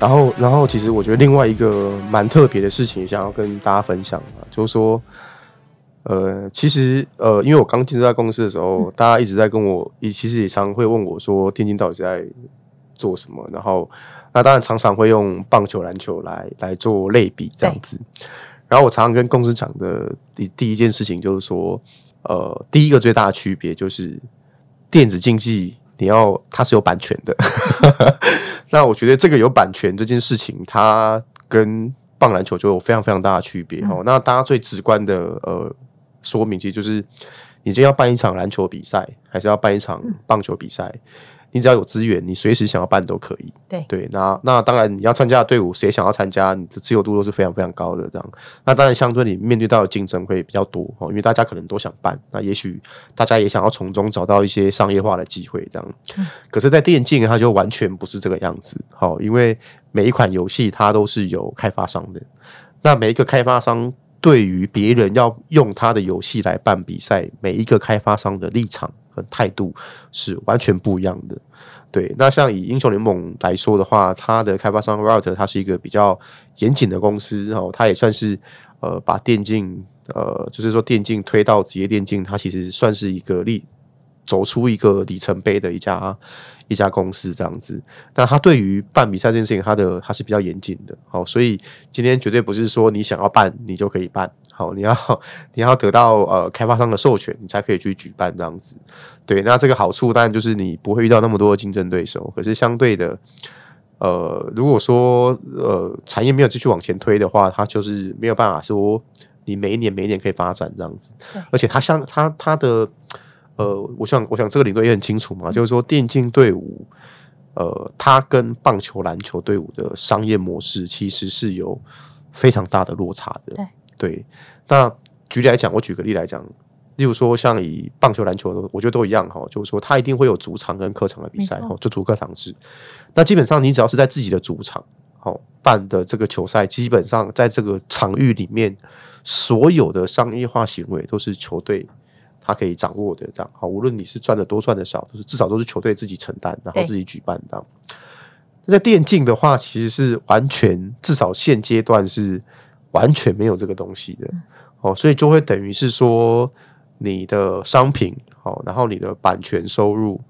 然后，然后，其实我觉得另外一个蛮特别的事情，想要跟大家分享啊，就是说，呃，其实，呃，因为我刚进这家公司的时候，嗯、大家一直在跟我，也其实也常会问我说，天津到底是在做什么？然后，那当然常常会用棒球、篮球来来做类比这样子。然后我常常跟公司讲的第第一件事情就是说，呃，第一个最大的区别就是电子竞技。你要它是有版权的，那我觉得这个有版权这件事情，它跟棒篮球就有非常非常大的区别哦。嗯、那大家最直观的呃说明，其实就是你今天要办一场篮球比赛，还是要办一场棒球比赛？嗯你只要有资源，你随时想要办都可以。对对，那那当然你要参加的队伍，谁想要参加，你的自由度都是非常非常高的。这样，那当然相对你面对到的竞争会比较多哦，因为大家可能都想办，那也许大家也想要从中找到一些商业化的机会。这样，嗯、可是，在电竞它就完全不是这个样子。好，因为每一款游戏它都是有开发商的，那每一个开发商对于别人要用他的游戏来办比赛，每一个开发商的立场。和态度是完全不一样的。对，那像以英雄联盟来说的话，它的开发商 Riot 它是一个比较严谨的公司，然后它也算是呃把电竞呃就是说电竞推到职业电竞，它其实算是一个立走出一个里程碑的一家。一家公司这样子，那他对于办比赛这件事情，他的他是比较严谨的，好，所以今天绝对不是说你想要办你就可以办，好，你要你要得到呃开发商的授权，你才可以去举办这样子。对，那这个好处当然就是你不会遇到那么多的竞争对手，可是相对的，呃，如果说呃产业没有继续往前推的话，它就是没有办法说你每一年每一年可以发展这样子，而且它像它它的。呃，我想，我想这个领队也很清楚嘛，就是说电竞队伍，呃，它跟棒球、篮球队伍的商业模式其实是有非常大的落差的。对，对，那举例来讲，我举个例来讲，例如说像以棒球、篮球，我觉得都一样哈，就是说它一定会有主场跟客场的比赛哈，就主客场制。那基本上你只要是在自己的主场好办的这个球赛，基本上在这个场域里面，所有的商业化行为都是球队。他可以掌握的这样好，无论你是赚的多赚的少，都是至少都是球队自己承担，然后自己举办这样。那在电竞的话，其实是完全至少现阶段是完全没有这个东西的哦，所以就会等于是说你的商品好，然后你的版权收入，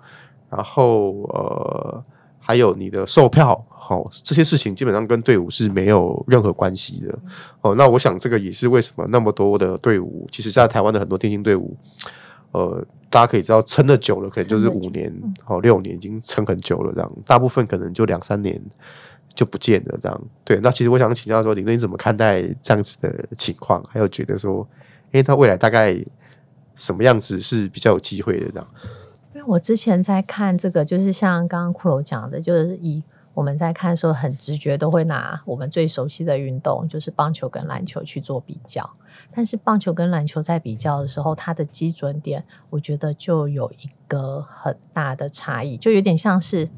然后呃。还有你的售票，好、哦，这些事情基本上跟队伍是没有任何关系的。哦，那我想这个也是为什么那么多的队伍，其实在台湾的很多电竞队伍，呃，大家可以知道撑得久了，可能就是五年、哦六年，已经撑很久了。这样，大部分可能就两三年就不见了。这样，对。那其实我想请教说，李哥你怎么看待这样子的情况？还有觉得说，诶，他未来大概什么样子是比较有机会的？这样。因为我之前在看这个，就是像刚刚骷髅讲的，就是以我们在看的时候，很直觉都会拿我们最熟悉的运动，就是棒球跟篮球去做比较。但是棒球跟篮球在比较的时候，它的基准点，我觉得就有一个很大的差异，就有点像是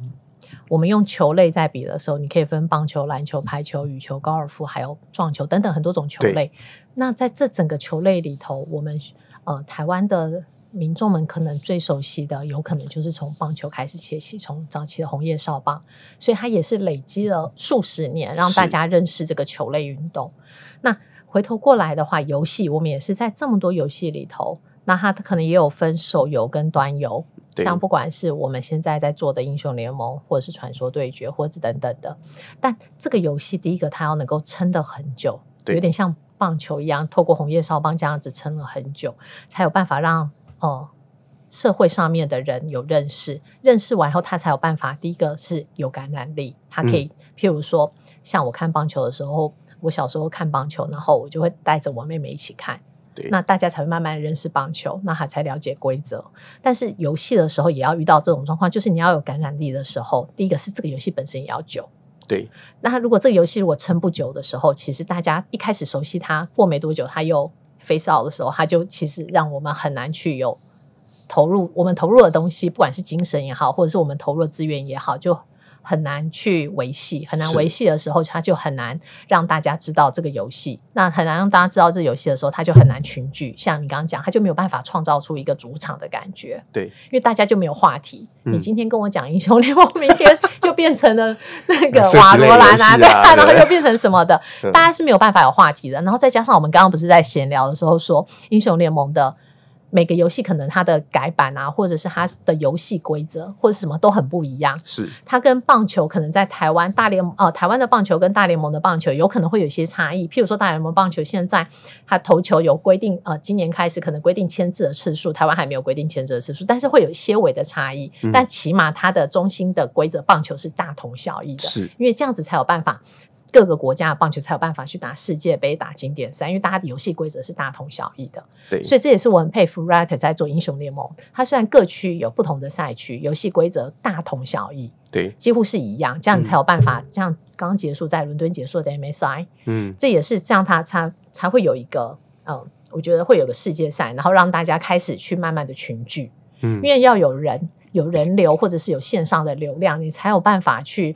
我们用球类在比的时候，你可以分棒球、篮球、排球、羽球、高尔夫，还有撞球等等很多种球类。那在这整个球类里头，我们呃台湾的。民众们可能最熟悉的，有可能就是从棒球开始切起，从早期的红叶少棒，所以它也是累积了数十年，让大家认识这个球类运动。那回头过来的话，游戏我们也是在这么多游戏里头，那它可能也有分手游跟端游，对像不管是我们现在在做的英雄联盟，或者是传说对决，或者等等的。但这个游戏第一个它要能够撑得很久，对有点像棒球一样，透过红叶少棒这样子撑了很久，才有办法让。哦，社会上面的人有认识，认识完后，他才有办法。第一个是有感染力，他可以，嗯、譬如说，像我看棒球的时候，我小时候看棒球，然后我就会带着我妹妹一起看，对那大家才会慢慢认识棒球，那他才了解规则。但是游戏的时候也要遇到这种状况，就是你要有感染力的时候，第一个是这个游戏本身也要久，对。那如果这个游戏如果撑不久的时候，其实大家一开始熟悉它，过没多久它又。face out 的时候，它就其实让我们很难去有投入。我们投入的东西，不管是精神也好，或者是我们投入的资源也好，就很难去维系，很难维系的时候，他就很难让大家知道这个游戏。那很难让大家知道这个游戏的时候，他就很难群聚。像你刚刚讲，他就没有办法创造出一个主场的感觉。对，因为大家就没有话题。嗯、你今天跟我讲英雄联盟，明天就变成了那个 瓦罗兰啊，对啊，然后又变成什么的，大家是没有办法有话题的。然后再加上我们刚刚不是在闲聊的时候说，英雄联盟的。每个游戏可能它的改版啊，或者是它的游戏规则或者什么都很不一样。是它跟棒球可能在台湾大联盟呃，台湾的棒球跟大联盟的棒球有可能会有一些差异。譬如说大联盟棒球现在它投球有规定，呃，今年开始可能规定签字的次数，台湾还没有规定签字的次数，但是会有些微的差异。嗯、但起码它的中心的规则棒球是大同小异的，是因为这样子才有办法。各个国家的棒球才有办法去打世界杯、打经典赛，因为大家的游戏规则是大同小异的。对，所以这也是我很佩服 Riot 在做英雄联盟。它虽然各区有不同的赛区，游戏规则大同小异，对，几乎是一样，这样才有办法。像、嗯、刚结束在伦敦结束的 MSI，嗯，这也是这样它，它才才会有一个，嗯，我觉得会有个世界赛，然后让大家开始去慢慢的群聚，嗯，因为要有人有人流，或者是有线上的流量，你才有办法去。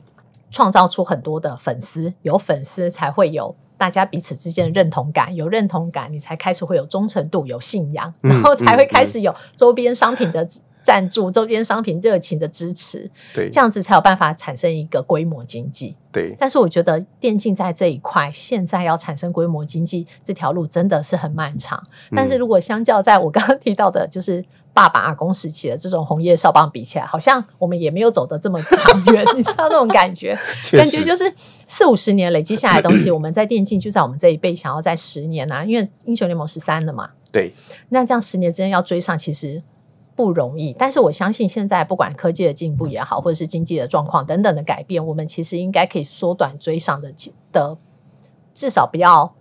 创造出很多的粉丝，有粉丝才会有大家彼此之间的认同感，有认同感，你才开始会有忠诚度，有信仰，嗯、然后才会开始有周边商品的赞助、嗯、周边商品热情的支持，对，这样子才有办法产生一个规模经济。对，但是我觉得电竞在这一块，现在要产生规模经济这条路真的是很漫长。嗯、但是如果相较在我刚刚提到的，就是。爸爸阿公时期的这种红叶少棒比起来，好像我们也没有走得这么长远，你知道那种感觉？感觉就是四五十年累积下来的东西，我们在电竞就在我们这一辈想要在十年啊，因为英雄联盟十三了嘛。对，那这样十年之间要追上，其实不容易。但是我相信现在不管科技的进步也好，或者是经济的状况等等的改变，我们其实应该可以缩短追上的的，至少不要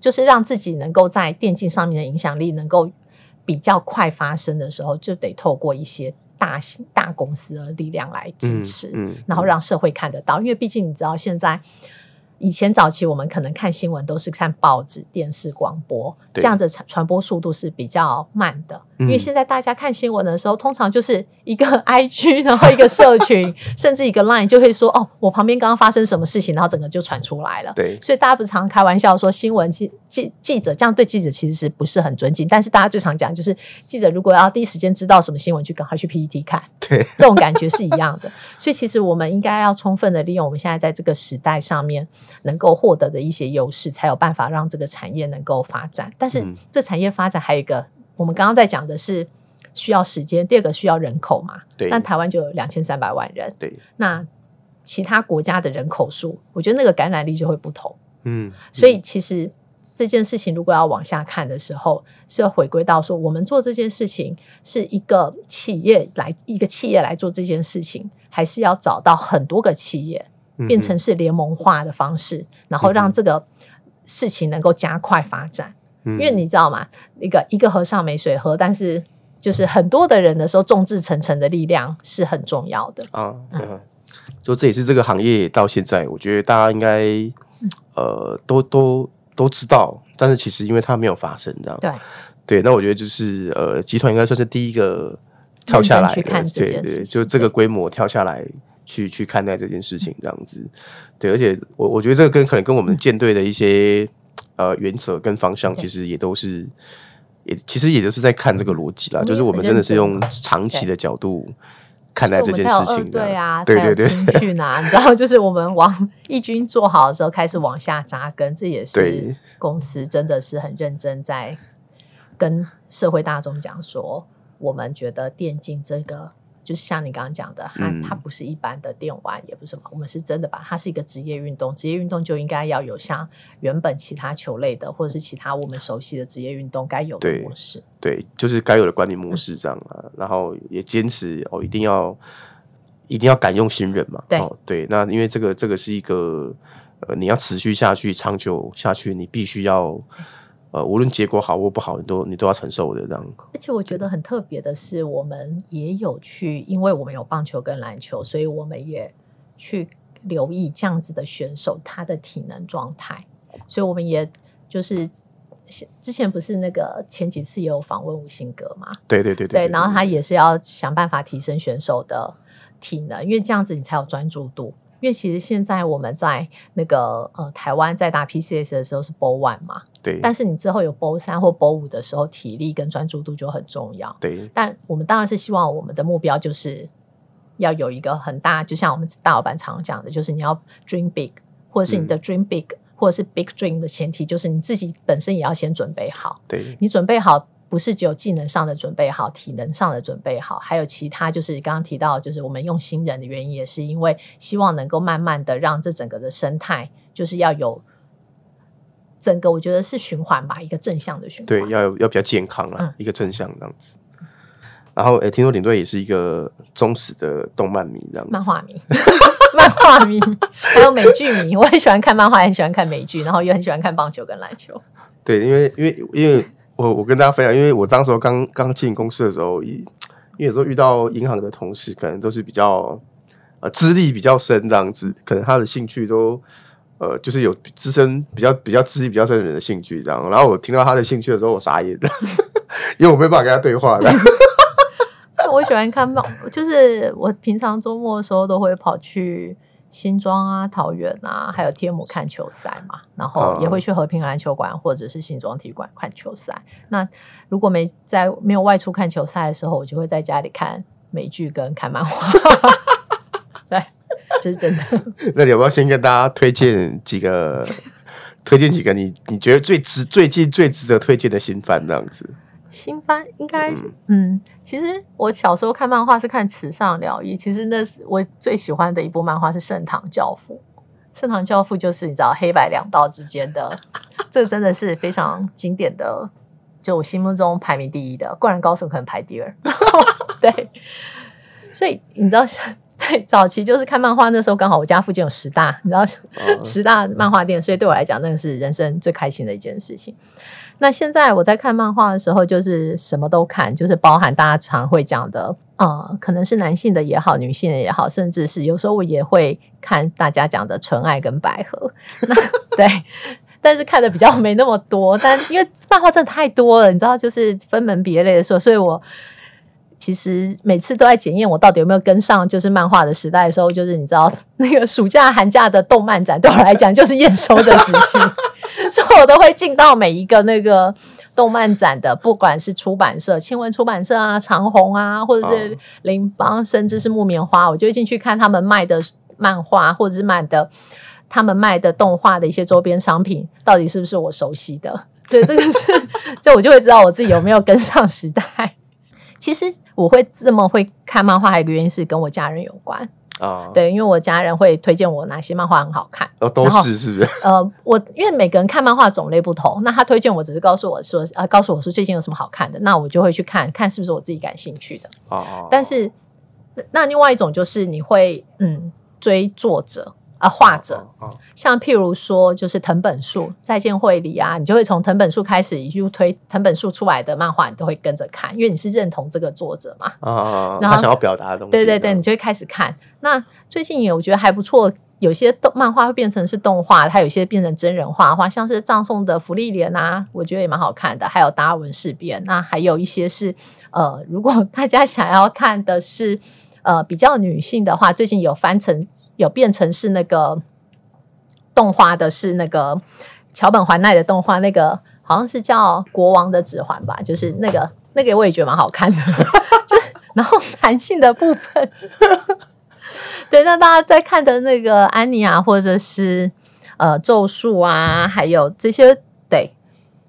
就是让自己能够在电竞上面的影响力能够。比较快发生的时候，就得透过一些大型大公司的力量来支持，嗯嗯、然后让社会看得到。因为毕竟你知道现在。以前早期我们可能看新闻都是看报纸、电视、广播，这样子传传播速度是比较慢的。因为现在大家看新闻的时候，通常就是一个 IG，然后一个社群，甚至一个 Line 就会说：“哦，我旁边刚刚发生什么事情，然后整个就传出来了。”对，所以大家不常开玩笑说，新闻记记记者这样对记者其实是不是很尊敬？但是大家最常讲就是，记者如果要第一时间知道什么新闻，就赶快去 PPT 看，对，这种感觉是一样的。所以其实我们应该要充分的利用我们现在在这个时代上面。能够获得的一些优势，才有办法让这个产业能够发展。但是，这产业发展还有一个，我们刚刚在讲的是需要时间，第二个需要人口嘛。对。但台湾就有两千三百万人。对。那其他国家的人口数，我觉得那个感染力就会不同。嗯。嗯。所以，其实这件事情如果要往下看的时候，是要回归到说，我们做这件事情是一个企业来一个企业来做这件事情，还是要找到很多个企业？变成是联盟化的方式，嗯、然后让这个事情能够加快发展。嗯、因为你知道吗？一个一个和尚没水喝，但是就是很多的人的时候，众志成城的力量是很重要的啊。嗯，就这也是这个行业到现在，我觉得大家应该、嗯、呃都都都知道，但是其实因为它没有发生这样。对对，那我觉得就是呃，集团应该算是第一个跳下来去看这件事，对对，就这个规模跳下来。去去看待这件事情，这样子，对，而且我我觉得这个跟可能跟我们舰队的一些、嗯、呃原则跟方向，其实也都是，也其实也就是在看这个逻辑啦，就是我们真的是用长期的角度看待这件事情的，对啊，对对对，去哪，你知道，就是我们往一军做好的时候开始往下扎根，这也是公司真的是很认真在跟社会大众讲说，我们觉得电竞这个。就是像你刚刚讲的，它、嗯、它不是一般的电玩，也不是什么，我们是真的把它是一个职业运动。职业运动就应该要有像原本其他球类的，或者是其他我们熟悉的职业运动该有的模式。对，对，就是该有的管理模式这样啊。嗯、然后也坚持哦，一定要一定要敢用新人嘛。对、哦、对，那因为这个这个是一个呃，你要持续下去、长久下去，你必须要。呃，无论结果好或不好，你都你都要承受的这样。而且我觉得很特别的是，我们也有去，因为我们有棒球跟篮球，所以我们也去留意这样子的选手他的体能状态。所以我们也就是之前不是那个前几次也有访问吴兴格嘛？对对对对，对，对。然后他也是要想办法提升选手的体能，因为这样子你才有专注度。因为其实现在我们在那个呃台湾在打 PCS 的时候是 BO one 嘛，对。但是你之后有 BO 三或 BO 五的时候，体力跟专注度就很重要。对。但我们当然是希望我们的目标就是要有一个很大，就像我们大老板常讲的，就是你要 dream big，或者是你的 dream big，、嗯、或者是 big dream 的前提，就是你自己本身也要先准备好。对。你准备好。不是只有技能上的准备好，体能上的准备好，还有其他，就是刚刚提到，就是我们用新人的原因，也是因为希望能够慢慢的让这整个的生态，就是要有整个，我觉得是循环吧，一个正向的循环。对，要有要比较健康啦，嗯、一个正向这样子。然后，哎，听说领队也是一个忠实的动漫迷，这样子。漫画迷，漫画迷，还有美剧迷。我很喜欢看漫画，很喜欢看美剧，然后又很喜欢看棒球跟篮球。对，因为因为因为。我我跟大家分享，因为我当时候刚刚进公司的时候，因为有时候遇到银行的同事，可能都是比较呃资历比较深这样子，可能他的兴趣都呃就是有资深比较比较资历比较深的人的兴趣这样。然后我听到他的兴趣的时候，我傻眼了，因为我没办法跟他对话的。我喜欢看漫，就是我平常周末的时候都会跑去。新庄啊，桃园啊，还有天母看球赛嘛，然后也会去和平篮球馆或者是新庄体育馆看球赛。那如果没在没有外出看球赛的时候，我就会在家里看美剧跟看漫画。对，这是真的。那你要不要先跟大家推荐几个？推荐几个你你觉得最值最近最值得推荐的新番这样子？新番应该嗯，嗯，其实我小时候看漫画是看池上辽一，其实那是我最喜欢的一部漫画是《盛唐教父》。《盛唐教父》就是你知道黑白两道之间的，这真的是非常经典的，就我心目中排名第一的。灌篮高手可能排第二，对。所以你知道，在早期就是看漫画那时候，刚好我家附近有十大，你知道十大漫画店，所以对我来讲，那个是人生最开心的一件事情。那现在我在看漫画的时候，就是什么都看，就是包含大家常会讲的，呃，可能是男性的也好，女性的也好，甚至是有时候我也会看大家讲的纯爱跟百合。那对，但是看的比较没那么多，但因为漫画真的太多了，你知道，就是分门别类的时候，所以我。其实每次都在检验我到底有没有跟上，就是漫画的时代的时候，就是你知道那个暑假寒假的动漫展，对我来讲就是验收的时期，所以我都会进到每一个那个动漫展的，不管是出版社、青文出版社啊、长虹啊，或者是林邦，甚至是木棉花，我就会进去看他们卖的漫画，或者是卖的他们卖的动画的一些周边商品，到底是不是我熟悉的？对，这个是，这我就会知道我自己有没有跟上时代。其实我会这么会看漫画，还有一个原因是跟我家人有关啊。Oh. 对，因为我家人会推荐我哪些漫画很好看。哦、oh，都是是不是？呃，我因为每个人看漫画种类不同，那他推荐我只是告诉我说，呃，告诉我说最近有什么好看的，那我就会去看看是不是我自己感兴趣的。哦哦。但是那另外一种就是你会嗯追作者。啊，画者，像譬如说，就是藤本树，再见绘里啊，你就会从藤本树开始，一路推藤本树出来的漫画，你都会跟着看，因为你是认同这个作者嘛。啊，然后他想要表达的东西。对对对，你就会开始看。那最近有我觉得还不错，有些动漫画会变成是动画，它有些变成真人化的话，像是葬送的芙莉莲啊，我觉得也蛮好看的。还有达尔文事变，那还有一些是呃，如果大家想要看的是呃比较女性的话，最近有翻成。有变成是那个动画的，是那个桥本环奈的动画，那个好像是叫《国王的指环》吧，就是那个那个我也觉得蛮好看的。就然后男性的部分，对，那大家在看的那个安妮啊或者是呃咒术啊，还有这些。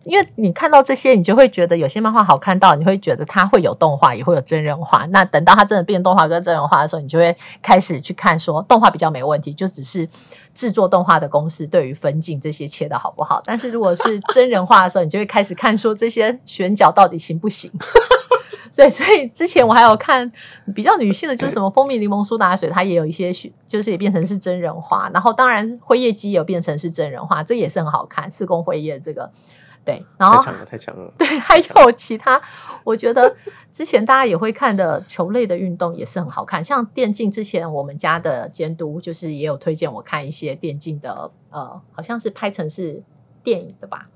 因为你看到这些，你就会觉得有些漫画好看到，你会觉得它会有动画，也会有真人化。那等到它真的变动画跟真人化的时候，你就会开始去看说动画比较没问题，就只是制作动画的公司对于分镜这些切的好不好。但是如果是真人化的时候，你就会开始看说这些选角到底行不行。所以，所以之前我还有看比较女性的，就是什么蜂蜜柠檬苏打水，它也有一些就是也变成是真人化。然后当然辉夜姬有变成是真人化，这也是很好看。四宫辉夜这个。对，然后太强了，太强了。对，还有其他，我觉得之前大家也会看的球类的运动也是很好看，像电竞。之前我们家的监督就是也有推荐我看一些电竞的，呃，好像是拍成是电影的吧，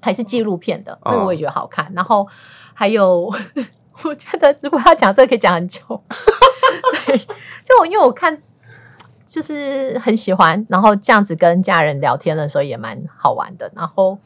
还是纪录片的，那个我也觉得好看。然后还有，我觉得如果要讲这个可以讲很久。对，就因为我看就是很喜欢，然后这样子跟家人聊天的时候也蛮好玩的。然后，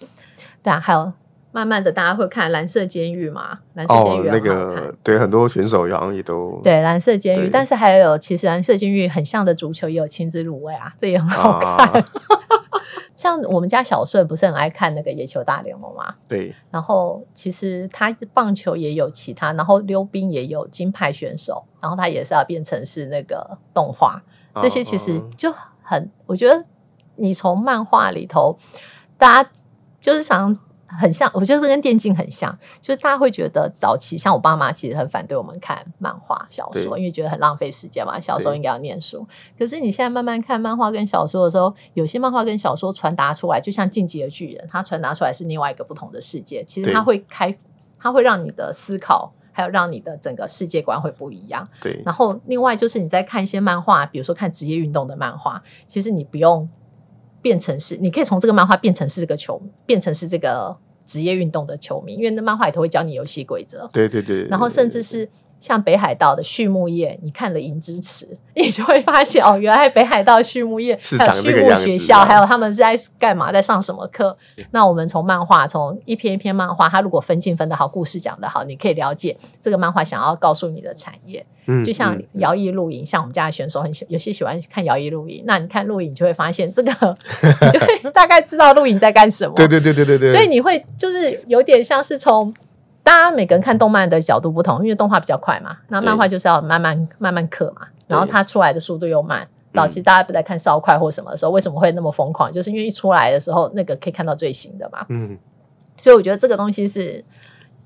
对啊，还有慢慢的大家会看蓝色监狱嘛？蓝色监狱、哦、那个对很多选手好像也都对蓝色监狱，但是还有其实蓝色监狱很像的足球也有亲子卤味啊，这也很好看。啊 像我们家小顺不是很爱看那个野球大联盟嘛？对。然后其实他棒球也有其他，然后溜冰也有金牌选手，然后他也是要变成是那个动画。这些其实就很，哦、我觉得你从漫画里头，大家就是想。很像，我觉得这跟电竞很像，就是大家会觉得早期像我爸妈其实很反对我们看漫画小说，因为觉得很浪费时间嘛。小时候应该要念书，可是你现在慢慢看漫画跟小说的时候，有些漫画跟小说传达出来，就像《进击的巨人》，它传达出来是另外一个不同的世界。其实它会开，它会让你的思考，还有让你的整个世界观会不一样。对。然后另外就是你在看一些漫画，比如说看职业运动的漫画，其实你不用。变成是，你可以从这个漫画变成是这个球，变成是这个职业运动的球迷，因为那漫画里头会教你游戏规则。对对对，然后甚至是。像北海道的畜牧业，你看了《银之池》，你就会发现哦，原来北海道畜牧业还有畜牧学校，还有他们是在干嘛，在上什么课？那我们从漫画，从一篇一篇漫画，它如果分镜分得好，故事讲得好，你可以了解这个漫画想要告诉你的产业。嗯，就像摇曳露营，像我们家的选手很喜，有些喜欢看摇曳露营。那你看露营，就会发现这个，你就会大概知道露营在干什么。对对对对对对。所以你会就是有点像是从。大家每个人看动漫的角度不同，因为动画比较快嘛，那漫画就是要慢慢慢慢刻嘛，然后它出来的速度又慢。早期大家不在看烧快或什么的时候，为什么会那么疯狂？就是因为一出来的时候，那个可以看到最新的嘛。嗯，所以我觉得这个东西是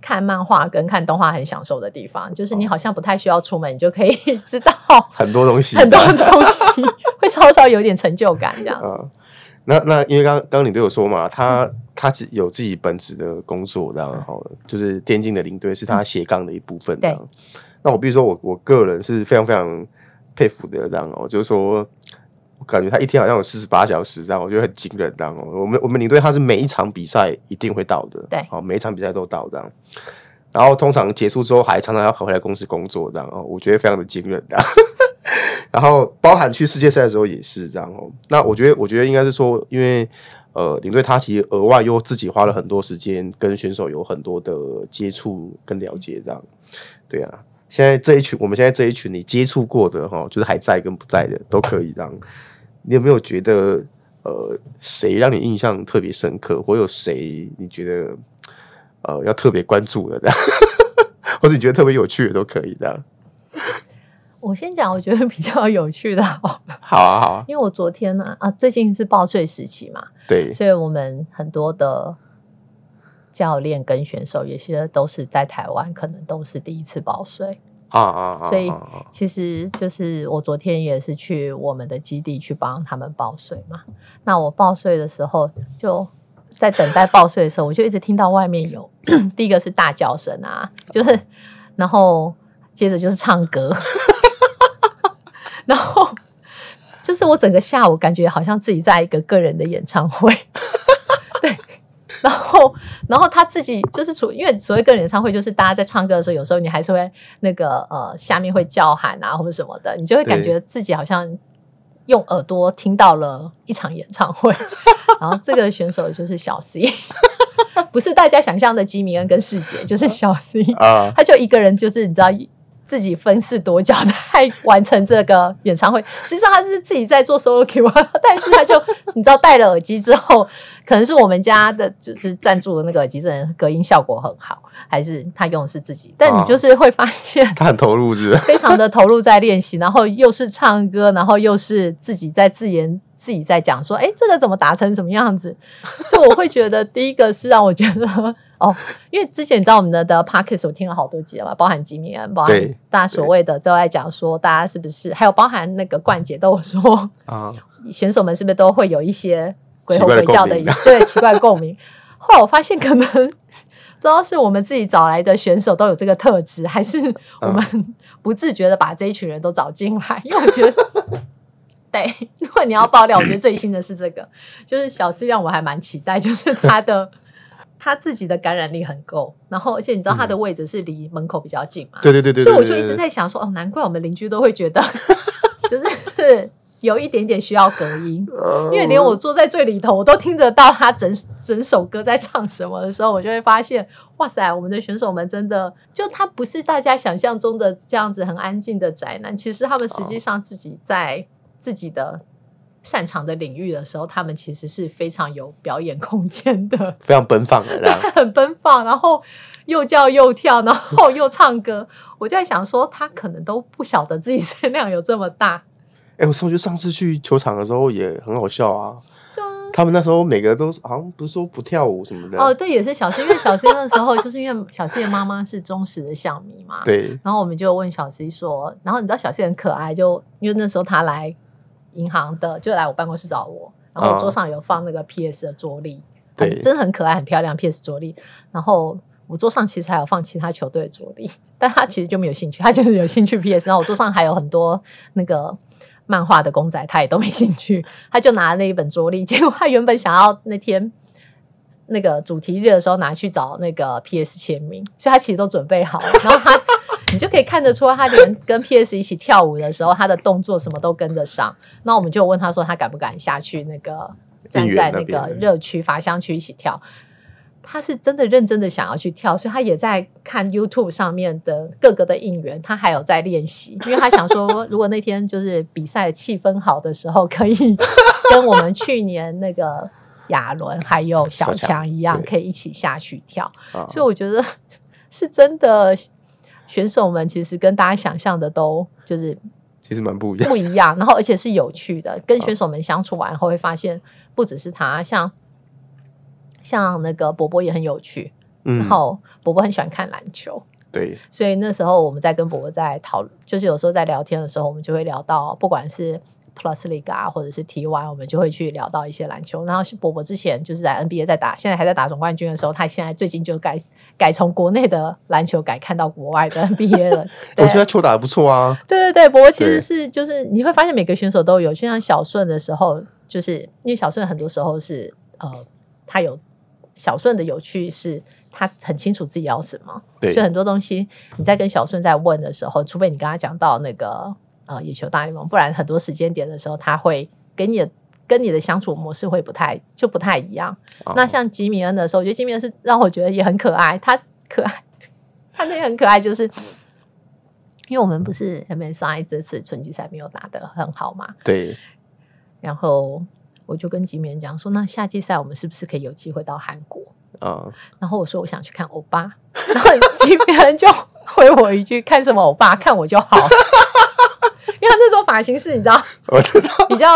看漫画跟看动画很享受的地方，就是你好像不太需要出门，你就可以知道 很多东西，很多东西会稍稍有点成就感这样子。嗯 那那因为刚刚你都有说嘛，他他只有自己本职的工作，这样好了，就是电竞的领队是他斜杠的一部分。对。那我比如说我我个人是非常非常佩服的，这样哦，就是说我感觉他一天好像有四十八小时这样，我觉得很惊人，这样哦。我们我们领队他是每一场比赛一定会到的，对，好，每一场比赛都到这样。然后通常结束之后还常常要回来公司工作，这样哦，我觉得非常的惊人的。然后包含去世界赛的时候也是这样哦。那我觉得，我觉得应该是说，因为呃，领队他其实额外又自己花了很多时间跟选手有很多的接触跟了解，这样。对啊，现在这一群，我们现在这一群你接触过的哈，就是还在跟不在的都可以这样。你有没有觉得呃，谁让你印象特别深刻，或有谁你觉得呃要特别关注的这样，或者你觉得特别有趣的都可以这样。我先讲，我觉得比较有趣的好，好啊，好啊，因为我昨天呢，啊，最近是报税时期嘛，对，所以我们很多的教练跟选手，有些都是在台湾，可能都是第一次报税啊啊啊，所以其实就是我昨天也是去我们的基地去帮他们报税嘛。那我报税的时候，就在等待报税的时候，我就一直听到外面有 第一个是大叫声啊，就是然后接着就是唱歌。然后就是我整个下午感觉好像自己在一个个人的演唱会，对。然后，然后他自己就是除，因为所谓个人演唱会，就是大家在唱歌的时候，有时候你还是会那个呃下面会叫喊啊或者什么的，你就会感觉自己好像用耳朵听到了一场演唱会。然后这个选手就是小 C，不是大家想象的吉米恩跟世杰，就是小 C 啊，他就一个人，就是你知道。自己分饰多角在完成这个演唱会，实际上他是自己在做 solo Q 啊，但是他就你知道戴了耳机之后，可能是我们家的就是赞助的那个耳机，真的隔音效果很好，还是他用的是自己？但你就是会发现 他很投入，是非常的投入在练习，然后又是唱歌，然后又是自己在自言自己在讲说，哎，这个怎么打成什么样子？所以我会觉得第一个是让我觉得。哦，因为之前你知道我们的的 Podcast 我听了好多集了嘛，包含吉米恩，包含大家所谓的都在讲说，大家是不是还有包含那个冠姐都有说啊，选手们是不是都会有一些鬼吼鬼叫的，的对奇怪 共鸣？后来我发现可能不知道是我们自己找来的选手都有这个特质，还是我们不自觉的把这一群人都找进来，因为我觉得对，如果你要爆料，我觉得最新的是这个，就是小 C 让我还蛮期待，就是他的。他自己的感染力很够，然后而且你知道他的位置是离门口比较近嘛？对对对对。所以我就一直在想说，哦，难怪我们邻居都会觉得，就是有一点点需要隔音，因为连我坐在最里头，我都听得到他整整首歌在唱什么的时候，我就会发现，哇塞，我们的选手们真的就他不是大家想象中的这样子很安静的宅男，其实他们实际上自己在自己的。擅长的领域的时候，他们其实是非常有表演空间的，非常奔放的，对，很奔放，然后又叫又跳，然后又唱歌。我就在想说，他可能都不晓得自己声量有这么大。哎、欸，我说，就上次去球场的时候也很好笑啊。对啊，他们那时候每个都好像不是说不跳舞什么的。哦，对，也是小 C，因为小 C 那时候就是因为小 C 的妈妈是忠实的象迷嘛。对。然后我们就问小 C 说，然后你知道小 C 很可爱，就因为那时候他来。银行的就来我办公室找我，然后我桌上有放那个 PS 的桌历，对、嗯，真的很可爱，很漂亮 PS 桌历。然后我桌上其实还有放其他球队的桌历，但他其实就没有兴趣，他就是有兴趣 PS。然后我桌上还有很多那个漫画的公仔，他也都没兴趣，他就拿了那一本桌历。结果他原本想要那天那个主题日的时候拿去找那个 PS 签名，所以他其实都准备好了，然后他。你就可以看得出，他连跟 PS 一起跳舞的时候，他的动作什么都跟得上。那我们就问他说，他敢不敢下去那个站在那个热区罚箱区一起跳？他是真的认真的想要去跳，所以他也在看 YouTube 上面的各个的应援，他还有在练习，因为他想说，如果那天就是比赛气氛好的时候，可以 跟我们去年那个亚伦还有小强一样，可以一起下去跳。所以我觉得是真的。选手们其实跟大家想象的都就是其实蛮不一样，不一样。然后而且是有趣的，跟选手们相处完后会发现，不只是他，像像那个伯伯也很有趣。嗯，然后伯伯很喜欢看篮球，对。所以那时候我们在跟伯伯在讨论，就是有时候在聊天的时候，我们就会聊到，不管是。Plus League 啊，或者是 T1，我们就会去聊到一些篮球。然后伯伯之前就是在 NBA 在打，现在还在打总冠军的时候，他现在最近就改改从国内的篮球改看到国外的 NBA 了。我觉得球打得不错啊。对对对，伯伯其实是就是你会发现每个选手都有，就像小顺的时候，就是因为小顺很多时候是呃，他有小顺的有趣是，他很清楚自己要什么，所以很多东西你在跟小顺在问的时候，除非你跟他讲到那个。呃，野球大联盟，不然很多时间点的时候，他会给你的跟你的相处模式会不太就不太一样。哦、那像吉米恩的时候，我觉得吉米恩是让我觉得也很可爱，他可爱，他那很可爱，就是因为我们不是 MSI 这次春季赛没有打得很好嘛，对。然后我就跟吉米恩讲说，那夏季赛我们是不是可以有机会到韩国？嗯，然后我说我想去看欧巴，然后吉米恩就回我一句：看什么欧巴？看我就好。发型是你知道，我知道比较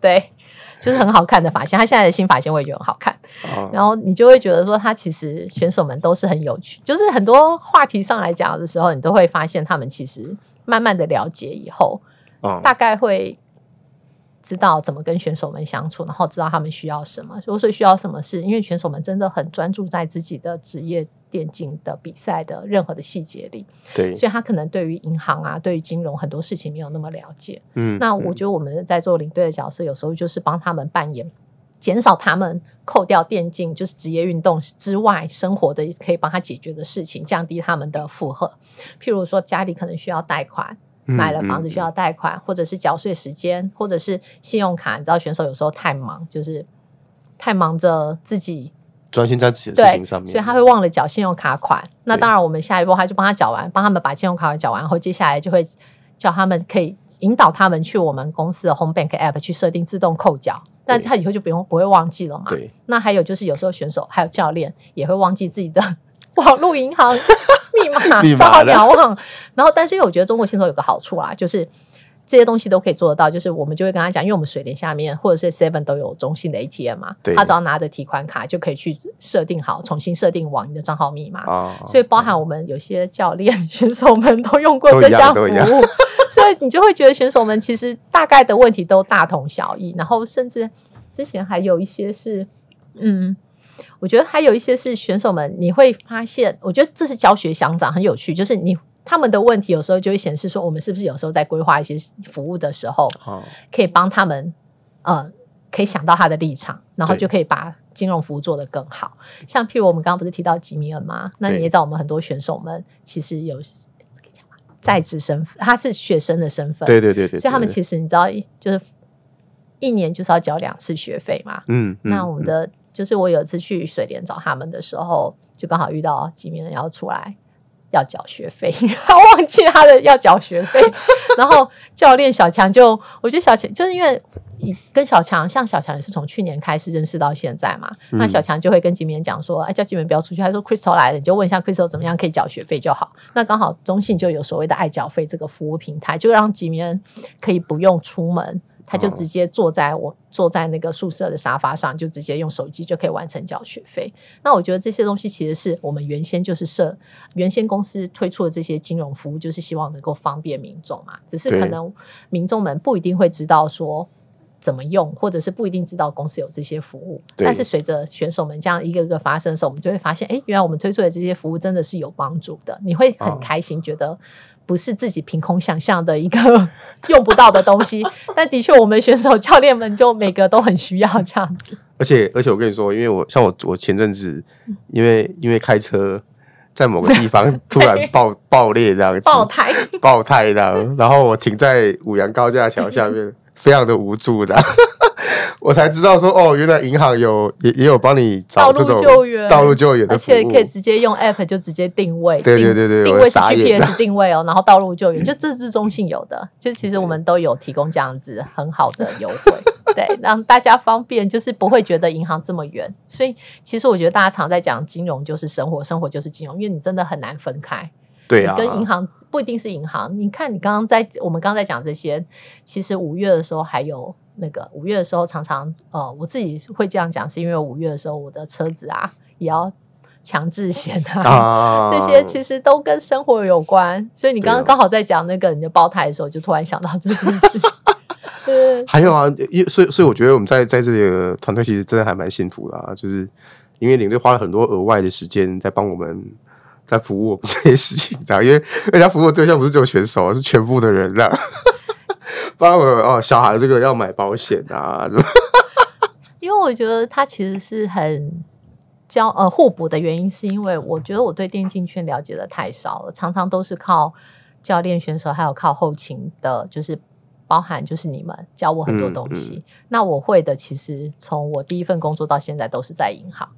对，就是很好看的发型。他现在的新发型我也觉得很好看。哦、然后你就会觉得说，他其实选手们都是很有趣，就是很多话题上来讲的时候，你都会发现他们其实慢慢的了解以后，哦、大概会知道怎么跟选手们相处，然后知道他们需要什么。所以需要什么是，因为选手们真的很专注在自己的职业。电竞的比赛的任何的细节里，对，所以他可能对于银行啊，对于金融很多事情没有那么了解。嗯，那我觉得我们在做领队的角色，有时候就是帮他们扮演，减少他们扣掉电竞就是职业运动之外生活的可以帮他解决的事情，降低他们的负荷。譬如说家里可能需要贷款，买了房子需要贷款，或者是缴税时间，或者是信用卡。你知道选手有时候太忙，就是太忙着自己。专心在自己的事情上面，所以他会忘了缴信用卡款。那当然，我们下一步他就帮他缴完，帮他们把信用卡款缴完后，接下来就会叫他们可以引导他们去我们公司的 Home Bank App 去设定自动扣缴，那他以后就不用不会忘记了嘛。对。那还有就是有时候选手还有教练也会忘记自己的 网络银行 密码账号了忘，然后但是因为我觉得中国新手有个好处啊，就是。这些东西都可以做得到，就是我们就会跟他讲，因为我们水帘下面或者是 Seven 都有中信的 ATM 嘛，他只要拿着提款卡就可以去设定好，重新设定网银的账号密码。哦、所以包含我们有些教练、嗯、选手们都用过这项服务，所以你就会觉得选手们其实大概的问题都大同小异。然后甚至之前还有一些是，嗯，我觉得还有一些是选手们，你会发现，我觉得这是教学相长，很有趣，就是你。他们的问题有时候就会显示说，我们是不是有时候在规划一些服务的时候，可以帮他们，呃，可以想到他的立场，然后就可以把金融服务做得更好。像譬如我们刚刚不是提到吉米恩吗？那你也知道，我们很多选手们其实有在职身份，他是学生的身份，对对对对，所以他们其实你知道，就是一年就是要交两次学费嘛。嗯，那我们的、嗯、就是我有一次去水莲找他们的时候，就刚好遇到吉米恩要出来。要缴学费，他忘记他的要缴学费。然后教练小强就，我觉得小强就是因为跟小强，像小强也是从去年开始认识到现在嘛。嗯、那小强就会跟吉米讲说：“哎，叫吉米不要出去。”他说：“Crystal 来了，你就问一下 Crystal 怎么样可以缴学费就好。”那刚好中信就有所谓的爱缴费这个服务平台，就让吉米可以不用出门。他就直接坐在我坐在那个宿舍的沙发上，就直接用手机就可以完成缴学费。那我觉得这些东西其实是我们原先就是设原先公司推出的这些金融服务，就是希望能够方便民众嘛。只是可能民众们不一定会知道说怎么用，或者是不一定知道公司有这些服务。但是随着选手们这样一个个发生的时候，我们就会发现，哎，原来我们推出的这些服务真的是有帮助的。你会很开心，觉得。不是自己凭空想象的一个 用不到的东西，但的确，我们选手教练们就每个都很需要这样子。而且，而且我跟你说，因为我像我，我前阵子因为因为开车在某个地方 突然爆爆裂这样子，爆胎爆胎这样，然后我停在五羊高架桥下面，非常的无助的。我才知道说哦，原来银行有也也有帮你找这种道路救援，道路救援的而且可以直接用 app 就直接定位。对对对对，定位是 GPS 定位哦，然后道路救援就这是中信有的，就其实我们都有提供这样子很好的优惠，对，让大家方便，就是不会觉得银行这么远。所以其实我觉得大家常在讲金融就是生活，生活就是金融，因为你真的很难分开。对啊，跟银行不一定是银行。你看，你刚刚在我们刚刚在讲这些，其实五月的时候还有。那个五月的时候，常常呃，我自己会这样讲，是因为五月的时候，我的车子啊也要强制险啊，啊，这些其实都跟生活有关。所以你刚刚刚好在讲那个你的爆胎的时候，就突然想到这件事。对，还有啊，因所以所以我觉得我们在在这里的团队其实真的还蛮幸福的啊，就是因为领队花了很多额外的时间在帮我们在服务我们这些事情，这样，因为人家服务的对象不是只有选手，是全部的人这样。帮我哦，小孩这个要买保险啊，因为我觉得他其实是很交呃互补的原因，是因为我觉得我对电竞圈了解的太少了，常常都是靠教练、选手，还有靠后勤的，就是包含就是你们教我很多东西。嗯嗯、那我会的，其实从我第一份工作到现在都是在银行，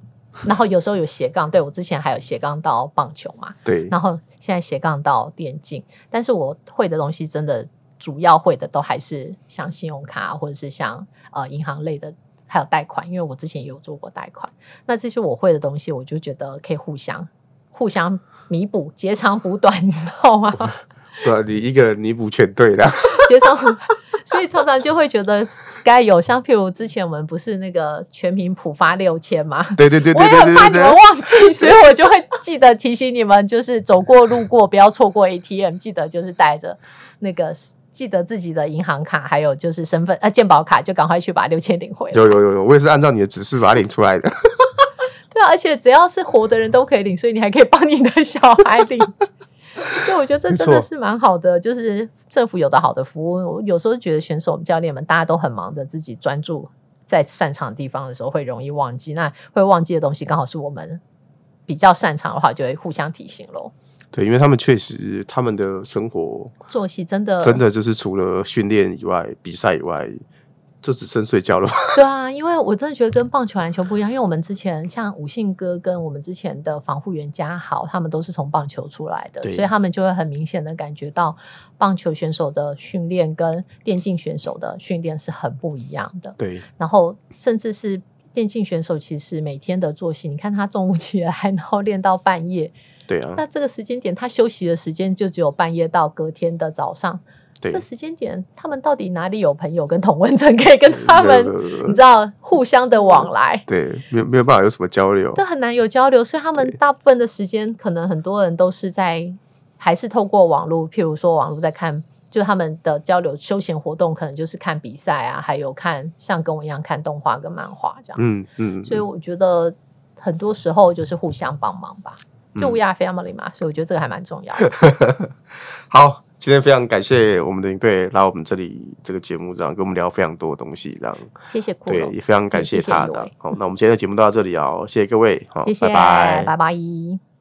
然后有时候有斜杠，对我之前还有斜杠到棒球嘛，对，然后现在斜杠到电竞，但是我会的东西真的。主要会的都还是像信用卡，或者是像呃银行类的，还有贷款，因为我之前也有做过贷款。那这些我会的东西，我就觉得可以互相互相弥补，截长补短，你知道吗？对啊，你一个人弥补全对的，截长补，所以常常就会觉得该有像譬如之前我们不是那个全民普发六千吗？对对对对，我也很怕你们忘记，所以我就会记得提醒你们，就是走过路过不要错过 ATM，记得就是带着那个。记得自己的银行卡，还有就是身份呃健保卡，就赶快去把六千领回来。有有有有，我也是按照你的指示把它领出来的。对啊，而且只要是活的人都可以领，所以你还可以帮你的小孩领。所以我觉得这真的是蛮好的，就是政府有的好的服务。我有时候觉得选手教练们大家都很忙的，自己专注在擅长的地方的时候会容易忘记，那会忘记的东西刚好是我们比较擅长的话，就会互相提醒喽。对，因为他们确实，他们的生活作息真的真的就是除了训练以外，比赛以外，就只剩睡觉了。对啊，因为我真的觉得跟棒球、篮球不一样，因为我们之前像武信哥跟我们之前的防护员嘉豪，他们都是从棒球出来的，所以他们就会很明显的感觉到棒球选手的训练跟电竞选手的训练是很不一样的。对，然后甚至是电竞选手，其实每天的作息，你看他中午起来，然后练到半夜。对啊，那这个时间点，他休息的时间就只有半夜到隔天的早上。对，这时间点，他们到底哪里有朋友跟同温层可以跟他们，你知道，互相的往来？对，没有没有办法有什么交流，这很难有交流。所以他们大部分的时间，可能很多人都是在，还是透过网络，譬如说网络在看，就他们的交流休闲活动，可能就是看比赛啊，还有看像跟我一样看动画跟漫画这样。嗯嗯。所以我觉得很多时候就是互相帮忙吧。就 We are family 嘛，嗯，所以我觉得这个还蛮重要的。好，今天非常感谢我们的领队来我们这里这个节目，这样跟我们聊非常多的东西，这样。谢谢库对，也非常感谢他的。谢谢好，那我们今天的节目到这里哦，谢谢各位，好，谢谢，拜拜，拜拜。